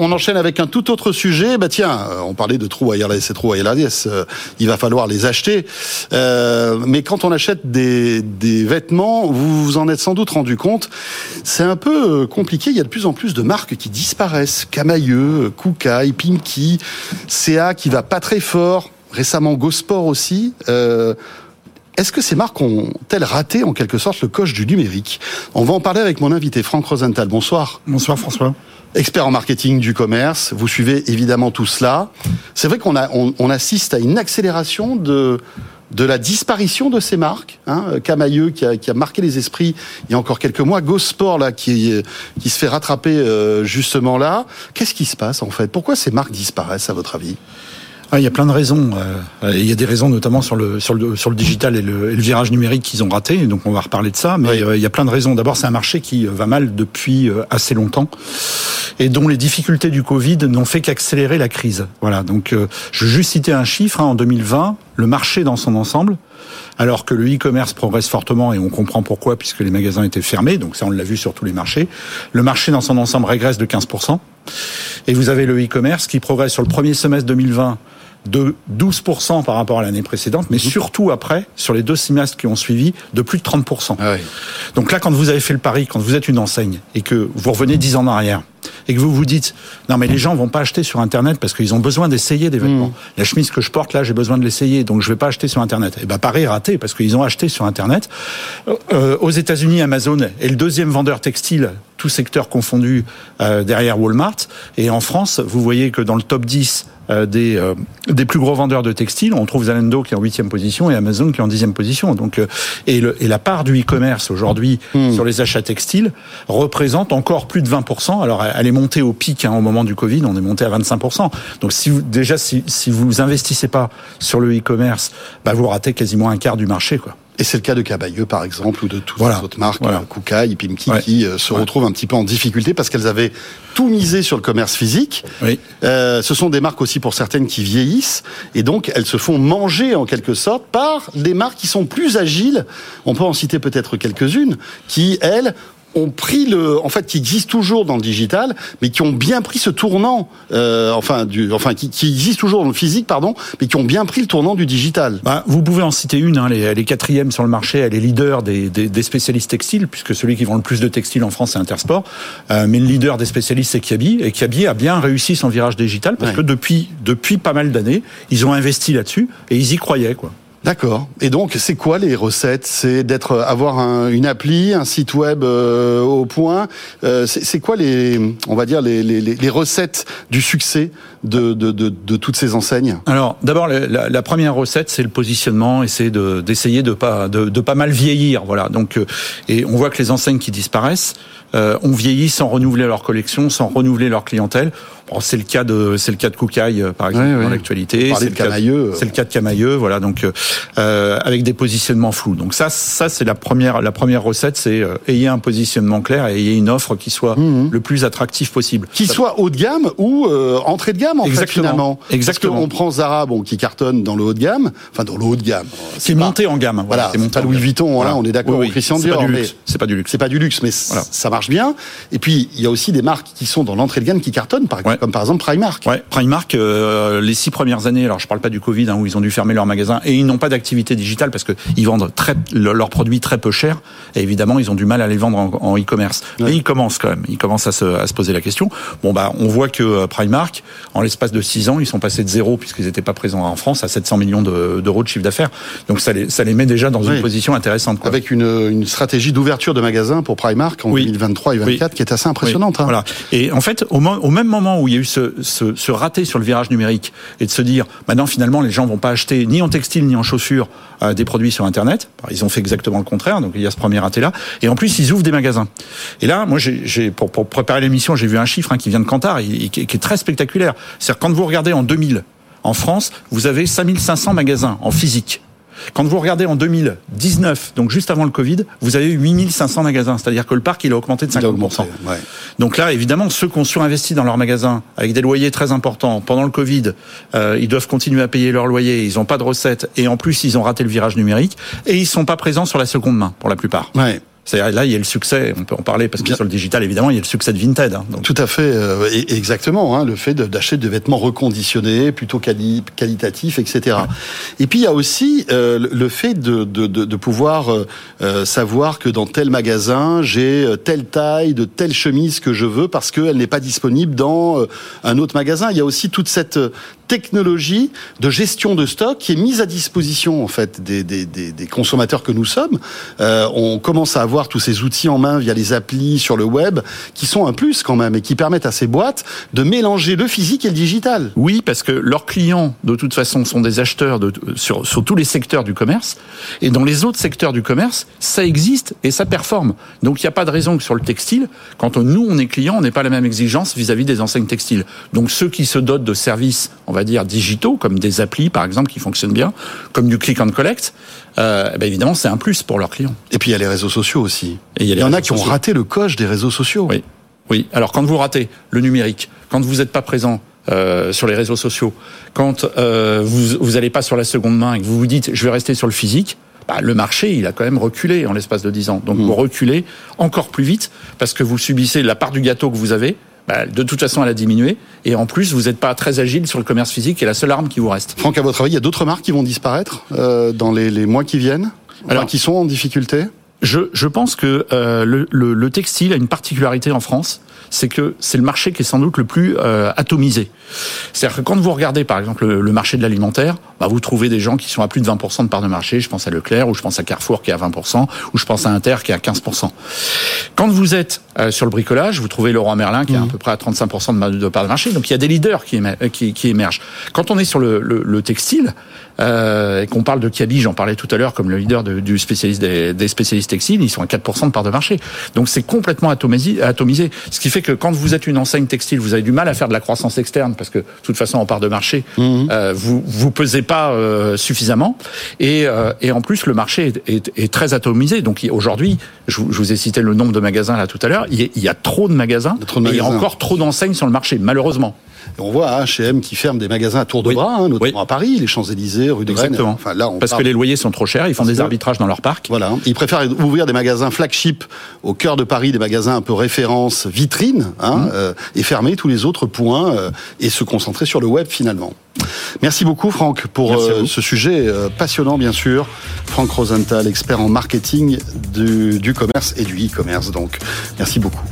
on enchaîne avec un tout autre sujet. Bah tiens, euh, on parlait de trous wireless et trous wireless. Euh, il va falloir les acheter. Euh, mais quand on achète des, vêtements, vous vous en êtes sans doute rendu compte, c'est un peu compliqué. Il y a de plus en plus de marques qui disparaissent. Camailleux, Kukai, Pinky, CA qui va pas très fort. Récemment, GoSport aussi. Est-ce que ces marques ont-elles raté en quelque sorte le coche du numérique? On va en parler avec mon invité Franck Rosenthal. Bonsoir. Bonsoir François. Expert en marketing du commerce, vous suivez évidemment tout cela. C'est vrai qu'on on, assiste à une accélération de de la disparition de ces marques. Hein, Camailleux qui a, qui a, marqué les esprits il y a encore quelques mois, Sport là qui qui se fait rattraper euh, justement là. Qu'est-ce qui se passe en fait? Pourquoi ces marques disparaissent à votre avis? Ah, il y a plein de raisons. Euh, il y a des raisons notamment sur le sur le sur le digital et le, et le virage numérique qu'ils ont raté. Donc on va reparler de ça. Mais euh, il y a plein de raisons. D'abord, c'est un marché qui va mal depuis euh, assez longtemps et dont les difficultés du Covid n'ont fait qu'accélérer la crise. Voilà. Donc je veux juste citer un chiffre. Hein, en 2020, le marché dans son ensemble alors que le e-commerce progresse fortement et on comprend pourquoi puisque les magasins étaient fermés, donc ça on l'a vu sur tous les marchés. Le marché dans son ensemble régresse de 15%. Et vous avez le e-commerce qui progresse sur le premier semestre 2020 de 12% par rapport à l'année précédente, mais surtout après, sur les deux semestres qui ont suivi, de plus de 30%. Ah Donc là, quand vous avez fait le pari, quand vous êtes une enseigne et que vous revenez 10 ans en arrière, et que vous vous dites non mais les gens vont pas acheter sur internet parce qu'ils ont besoin d'essayer des vêtements. Mhm. La chemise que je porte là, j'ai besoin de l'essayer, donc je vais pas acheter sur internet. Et eh ben Paris raté parce qu'ils ont acheté sur internet. Euh, aux États-Unis, Amazon est le deuxième vendeur textile, tout secteur confondu euh, derrière Walmart. Et en France, vous voyez que dans le top 10 euh, des, euh, des plus gros vendeurs de textiles. On trouve Zalando qui est en huitième position et Amazon qui est en dixième position. Donc, euh, et, le, et la part du e-commerce aujourd'hui hmm. sur les achats textiles représente encore plus de 20%. Alors, elle est montée au pic hein, au moment du Covid, on est monté à 25%. Donc, si vous, déjà, si, si vous investissez pas sur le e-commerce, bah, vous ratez quasiment un quart du marché, quoi. Et c'est le cas de Cabayeux, par exemple, ou de toutes les autres marques, voilà. Kukai, Pimki, qui se retrouvent un petit peu en difficulté parce qu'elles avaient tout misé sur le commerce physique. Oui. Euh, ce sont des marques aussi pour certaines qui vieillissent et donc elles se font manger en quelque sorte par des marques qui sont plus agiles. On peut en citer peut-être quelques-unes qui elles ont pris le, en fait, qui existent toujours dans le digital, mais qui ont bien pris ce tournant, euh, enfin, du, enfin, qui, qui existent toujours dans le physique, pardon, mais qui ont bien pris le tournant du digital. Bah, vous pouvez en citer une, hein, elle, est, quatrième sur le marché, elle est leader des, des, des, spécialistes textiles, puisque celui qui vend le plus de textiles en France, c'est Intersport. Euh, mais le leader des spécialistes, c'est Kiabi, et Kiabi a bien réussi son virage digital, parce que depuis, depuis pas mal d'années, ils ont investi là-dessus, et ils y croyaient, quoi. D'accord. Et donc, c'est quoi les recettes? C'est d'être avoir un, une appli, un site web euh, au point. Euh, c'est quoi les, on va dire les, les, les recettes du succès de, de, de, de, toutes ces enseignes? Alors, d'abord, la, la, première recette, c'est le positionnement et c'est d'essayer de, pas de, de, pas mal vieillir. Voilà. Donc, euh, et on voit que les enseignes qui disparaissent euh, ont vieilli sans renouveler leur collection, sans renouveler leur clientèle. Bon, c'est le cas de c'est le cas de Koukaï euh, par exemple dans l'actualité. C'est le, Camailleux. C'est le cas de Camailleux, voilà donc euh, avec des positionnements flous. Donc ça ça c'est la première la première recette, c'est euh, ayez un positionnement clair et ayez une offre qui soit mmh. le plus attractif possible. Qui soit haut de gamme ou euh, entrée de gamme en Exactement. fait finalement. Exactement. Parce qu'on prend Zara bon qui cartonne dans le haut de gamme, enfin dans le haut de gamme. C'est monté en gamme. Voilà, c'est monté. Louis Vuitton, voilà. on est d'accord. Oui, oui. Christian Dior, c'est pas du luxe. C'est pas du luxe, mais voilà. ça marche bien. Et puis il y a aussi des marques qui sont dans l'entrée de gamme qui cartonnent, par exemple, comme par exemple Primark. Ouais, Primark, les six premières années, alors je parle pas du Covid hein, où ils ont dû fermer leur magasin et ils n'ont pas d'activité digitale parce que ils vendent très, leurs produits très peu cher et évidemment ils ont du mal à les vendre en, e-commerce. Mais ils commencent quand même, ils commencent à se, à se poser la question. Bon bah on voit que euh, Primark, en l'espace de six ans, ils sont passés de zéro puisqu'ils n'étaient pas présents en France à 700 millions d'euros de, chiffre d'affaires. Donc ça les, ça les met déjà dans une position intéressante. Quoi. Avec une, une stratégie d'ouverture de magasins pour Primark en 2023 et 2024 qui est assez impressionnante. Hein. Voilà. Et en fait, au, au, même moment où il y a eu ce, ce rater sur le virage numérique et de se dire maintenant finalement les gens vont pas acheter ni en textile ni en chaussures euh, des produits sur internet. Ils ont fait exactement le contraire, donc il y a ce premier raté là. Et en plus ils ouvrent des magasins. Et là, moi j'ai pour, préparer l'émission, j'ai vu un chiffre hein, qui vient de Kantar et, qui, est très spectaculaire. C'est-à-dire quand vous regardez en 2000 en France, vous avez 5500 magasins en physique. Quand vous regardez en 2019, donc juste avant le Covid, vous avez eu 8500 magasins. C'est-à-dire que le parc, il a augmenté de 50%. Donc là, évidemment, ceux qui ont surinvesti dans leurs magasins avec des loyers très importants pendant le Covid, euh, ils doivent continuer à payer leur loyer, ils n'ont pas de recettes et en plus, ils ont raté le virage numérique et ils sont pas présents sur la seconde main pour la plupart. Ouais. C'est-à-dire là, il y a le succès, on peut en parler parce que sur le digital, évidemment, il y a le succès de Vinted. Hein, Tout à fait, euh, exactement. Hein, le fait d'acheter des vêtements reconditionnés, plutôt qualitatifs, etc. Et puis il y a aussi euh, le fait de, de, de, de pouvoir euh, savoir que dans tel magasin, j'ai telle taille de telle chemise que je veux parce qu'elle n'est pas disponible dans un autre magasin. Il y a aussi toute cette technologie de gestion de stock qui est mise à disposition en fait des, des, des, des consommateurs que nous sommes. On commence à avoir tous ces outils en main via les applis sur le web qui sont un plus quand même et qui permettent à ces boîtes de mélanger le physique et le digital. Oui, parce que leurs clients de toute façon sont des acheteurs de, sur, sur tous les secteurs du commerce et dans les autres secteurs du commerce, ça existe et ça performe. Donc il n'y a pas de raison que sur le textile, quand nous on est client, on n'est pas la même exigence vis-à-vis -vis des enseignes textiles. Donc ceux qui se dotent de services on va dire, digitaux, comme des applis, par exemple, qui fonctionnent bien, comme du click and collect, euh, eh ben évidemment, c'est un plus pour leurs clients. Et puis, il y a les réseaux sociaux aussi. Et il y, en a qui ont raté le coche des réseaux sociaux. Oui. Oui. Alors, quand vous ratez le numérique, quand vous n'êtes pas présent euh, sur les réseaux sociaux, quand euh, vous n'allez pas sur la seconde main et que vous vous dites, je vais rester sur le physique, bah, le marché, il a quand même reculé en l'espace de 10 ans. Donc, mmh. vous reculez encore plus vite parce que vous subissez la part du gâteau que vous avez bah, de toute façon, elle a diminué. Et en plus, vous n'êtes pas très agile sur le commerce physique, et la seule arme qui vous reste. Franck, à votre avis, il y a d'autres marques qui vont disparaître euh, dans les, les, mois qui viennent? Alors, qui sont en difficulté? Je, je, pense que euh, le, le, le, textile a une particularité en France, c'est que c'est le marché qui est sans doute le plus euh, atomisé. C'est-à-dire que quand vous regardez par exemple le, marché de l'alimentaire, bah, vous trouvez des gens qui sont à plus de 20% de part de marché. Je pense à Leclerc, ou je pense à Carrefour qui est à 20%, ou je pense à Inter qui est à 15%. Quand vous êtes euh, sur le bricolage, vous trouvez Leroy Merlin qui est à mmh. peu près à 35% de, de part de marché. Donc il y a des leaders qui, qui, qui émergent. Quand on est sur le, le textile, euh, et qu'on parle de Kiabi, j'en parlais tout à l'heure comme le leader de, du spécialiste des, des, spécialistes textiles, ils sont à 4% de part de marché. Donc c'est complètement atomisé, atomisé. Ce qui fait que quand vous êtes une enseigne textile, vous avez du mal à faire de la croissance externe parce que de toute façon en part de marché, mmh. euh, vous vous pesez pas euh, suffisamment. Et, euh, et en plus le marché est, est, est très atomisé. Donc aujourd'hui, je, je, vous ai cité le nombre de magasins là tout à l'heure. Il, y a, il y a trop de magasins, trop de magasins. et il y a encore trop d'enseignes sur le marché, malheureusement on voit H&M qui ferme des magasins à tour de bras, hein, notamment à Paris, les Champs-Élysées, rue de Exactement. Enfin, là, on Parce que les loyers sont trop chers, ils font des arbitrages dans leur parc. Voilà. Ils préfèrent ouvrir des magasins flagship au cœur de Paris, des magasins un peu référence, vitrine, hein, mmh. euh, et fermer tous les autres points euh, et se concentrer sur le web finalement. Merci beaucoup Franck pour euh, ce sujet euh, passionnant bien sûr. Franck Rosenthal, expert en marketing du, du commerce et du e-commerce donc. Merci beaucoup.